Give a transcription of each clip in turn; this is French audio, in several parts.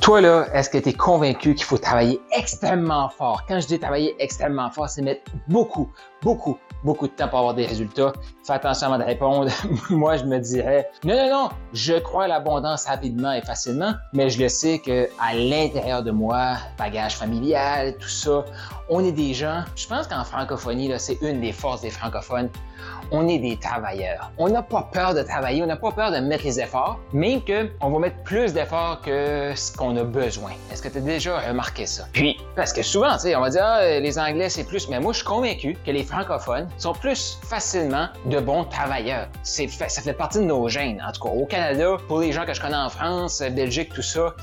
Toi, là, est-ce que tu es convaincu qu'il faut travailler extrêmement fort? Quand je dis travailler extrêmement fort, c'est mettre beaucoup, beaucoup, beaucoup de temps pour avoir des résultats. Fais attention avant de répondre. Moi, je me dirais, non, non, non, je crois à l'abondance rapidement et facilement, mais je le sais que à l'intérieur de moi, bagage familial, tout ça, on est des gens, je pense qu'en francophonie, c'est une des forces des francophones, on est des travailleurs. On n'a pas peur de travailler, on n'a pas peur de mettre les efforts, mais qu'on va mettre plus d'efforts que ce qu'on a besoin. Est-ce que tu as déjà remarqué ça? Puis, parce que souvent, tu sais, on va dire, ah, les Anglais, c'est plus, mais moi, je suis convaincu que les francophones sont plus facilement de bons travailleurs. C'est ça fait partie de nos gènes. En tout cas, au Canada, pour les gens que je connais en France, Belgique, tout ça,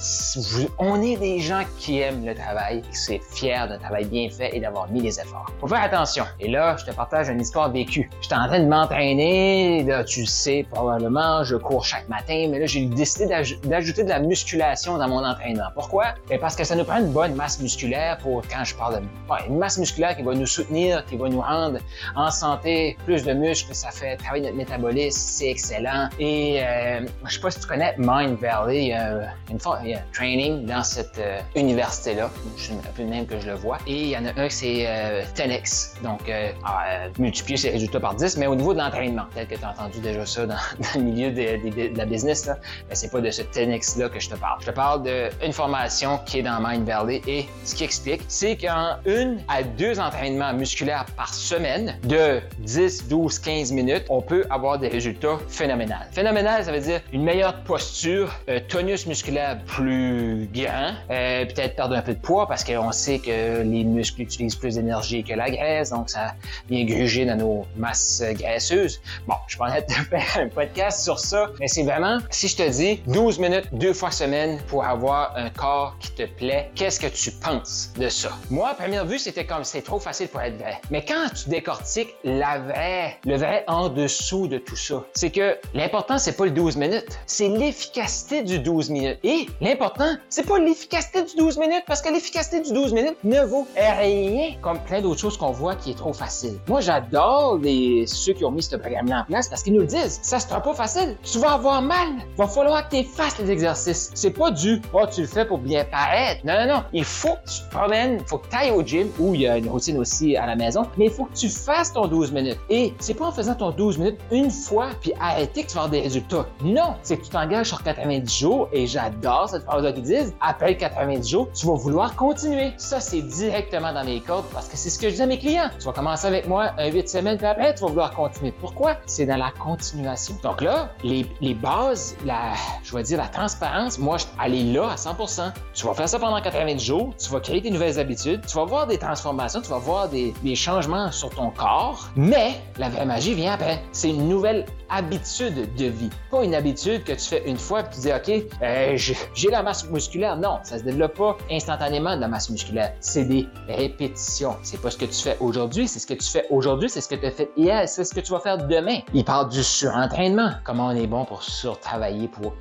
on est des gens qui aiment le travail, qui sont fiers d'un travail bien fait et d'avoir mis les efforts. Faut faire attention. Et là, je te partage une histoire vécue. J'étais en train de m'entraîner, là, tu le sais probablement, je cours chaque matin, mais là, j'ai décidé d'ajouter de la musculation dans mon entraînement. Pourquoi? Ben, parce que ça nous prend une bonne masse musculaire pour, quand je parle de, une masse musculaire qui va nous soutenir, qui va nous rendre en santé, plus de muscles, ça fait travailler notre métabolisme, c'est excellent. Et euh, je sais pas si tu connais Mind Valley, il y a, une il y a un training dans cette euh, université-là, je suis un peu même que je le vois. Et il y en a un, c'est euh, 10 donc euh, euh, multiplier ses résultats par 10, mais au niveau de l'entraînement, peut-être que tu as entendu déjà ça dans, le milieu de, la business, là, mais c'est pas de ce 10X-là que je te parle. Je te parle d'une formation qui est dans Mind Valley et ce qui explique, c'est qu'en une à deux entraînements musculaires par semaine, de 10, 12, 15 minutes, on peut avoir des résultats phénoménaux. Phénoménal, ça veut dire une meilleure posture, un tonus musculaire plus grand, euh, peut-être perdre un peu de poids parce qu'on sait que les muscles utilisent plus d'énergie que la graisse, donc ça vient gruger dans nos masses graisseuses. Bon, je vais te faire un podcast sur ça, mais c'est vraiment, si je te dis 12 minutes deux fois semaine pour avoir un corps qui te plaît, qu'est-ce que tu penses de ça? Moi, à première vue, c'était comme c'est trop facile pour être vrai. Mais quand tu décortiques la vraie, le vrai en dessous de tout ça, c'est que l'important, c'est pas le 12 minutes, c'est l'efficacité du 12 minutes. Et l'important, c'est pas l'efficacité du 12 minutes, parce que l'efficacité du 12 minutes ne vaut rien comme plein d'autres choses qu'on voit qui est trop facile. Moi, j'adore ceux qui ont mis ce programme-là en place parce qu'ils nous le disent. Ça sera pas facile. Tu vas avoir mal. Va falloir que tu fasses les exercices. C'est pas du, oh, tu le fais pour bien paraître. Non, non, non. Il faut que tu te promènes, il faut que tu ailles au gym où il y a une routine aussi à la maison, mais il faut que tu fasses ton 12 minutes. Et c'est pas en faisant ton 12 minutes une fois puis arrêter que tu vas avoir des résultats. Non, c'est que tu t'engages sur 90 jours et j'adore cette phrase-là qu'ils disent. Après 90 jours, tu vas vouloir continuer. Ça, c'est directement dans mes cordes parce que c'est ce que je dis à mes clients. Tu vas commencer avec moi un 8 semaines puis après, tu vas vouloir continuer. Pourquoi? C'est dans la continuation. Donc là, les, les bases, la, je vais dire la transparence, moi, elle est là 100%. Tu vas faire ça pendant 90 jours, tu vas créer des nouvelles habitudes, tu vas voir des transformations, tu vas voir des, des changements sur ton corps, mais la vraie magie vient après. C'est une nouvelle habitude de vie. Pas une habitude que tu fais une fois et tu dis, OK, euh, j'ai la masse musculaire. Non, ça se développe pas instantanément de la masse musculaire. C'est des répétitions. C'est pas ce que tu fais aujourd'hui, c'est ce que tu fais aujourd'hui, c'est ce que tu as fait hier, c'est ce que tu vas faire demain. Il parle du surentraînement. Comment on est bon pour surtravailler pour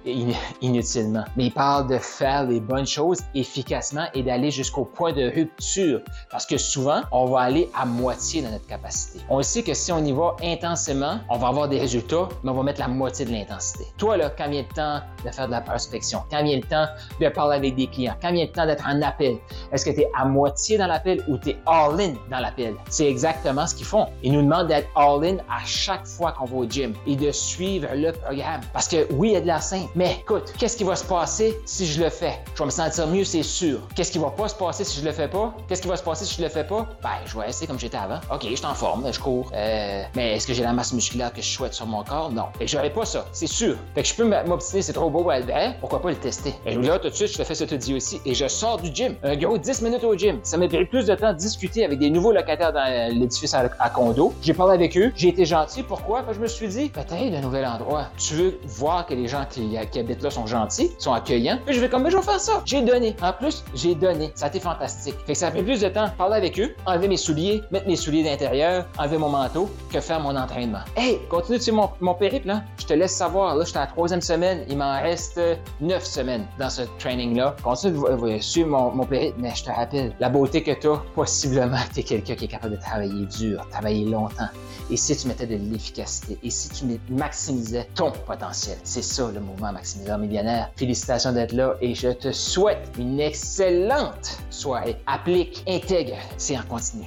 inutilement. Mais il parle de faire les bonnes choses efficacement et d'aller jusqu'au point de rupture. Parce que souvent, on va aller à moitié de notre capacité. On sait que si on y va intensément, on va avoir des résultats mais on va mettre la moitié de l'intensité. Toi, là, quand vient le temps de faire de la prospection, quand vient le temps de parler avec des clients, quand vient le temps d'être en appel, est-ce que tu es à moitié dans l'appel ou tu es all-in dans l'appel? C'est exactement ce qu'ils font. Ils nous demandent d'être all-in à chaque fois qu'on va au gym et de suivre le programme. Parce que oui, il y a de la simple, mais écoute, qu'est-ce qui va se passer si je le fais? Je vais me sentir mieux, c'est sûr. Qu'est-ce qui va pas se passer si je le fais pas? Qu'est-ce qui va se passer si je le fais pas? Ben, je vais essayer comme j'étais avant. OK, je suis en forme, je cours. Euh, mais est-ce que j'ai la masse musculaire que je souhaite sur mon Non. Et j'aurais pas ça, c'est sûr. Fait que je peux m'obstiner, c'est trop beau, ben, pourquoi pas le tester? Et là, tout de suite, je te fais ce que tu dis aussi. Et je sors du gym. Un gros 10 minutes au gym. Ça m'a pris plus de temps de discuter avec des nouveaux locataires dans l'édifice à, condo. J'ai parlé avec eux. J'ai été gentil. Pourquoi? Parce que je me suis dit, peut-être un nouvel endroit. Tu veux voir que les gens qui, habitent là sont gentils, sont accueillants? Puis je vais comme, ben, je faire ça. J'ai donné. En plus, j'ai donné. Ça a été fantastique. Fait que ça a pris plus de temps parler avec eux, enlever mes souliers, mettre mes souliers d'intérieur, enlever mon manteau, que faire mon entraînement. Hey, continue tu mon, mon périple, là. Je te laisse savoir. Là, j'étais à la troisième semaine. Il m'en reste neuf semaines dans ce training-là. Continue de suivre mon, mon périple, mais je te rappelle, la beauté que tu as, possiblement tu es quelqu'un qui est capable de travailler dur, travailler longtemps. Et si tu mettais de l'efficacité, et si tu maximisais ton potentiel, c'est ça le mouvement maximiseur millionnaire. Félicitations d'être là et je te souhaite une excellente soirée. Applique, intègre, c'est en continu.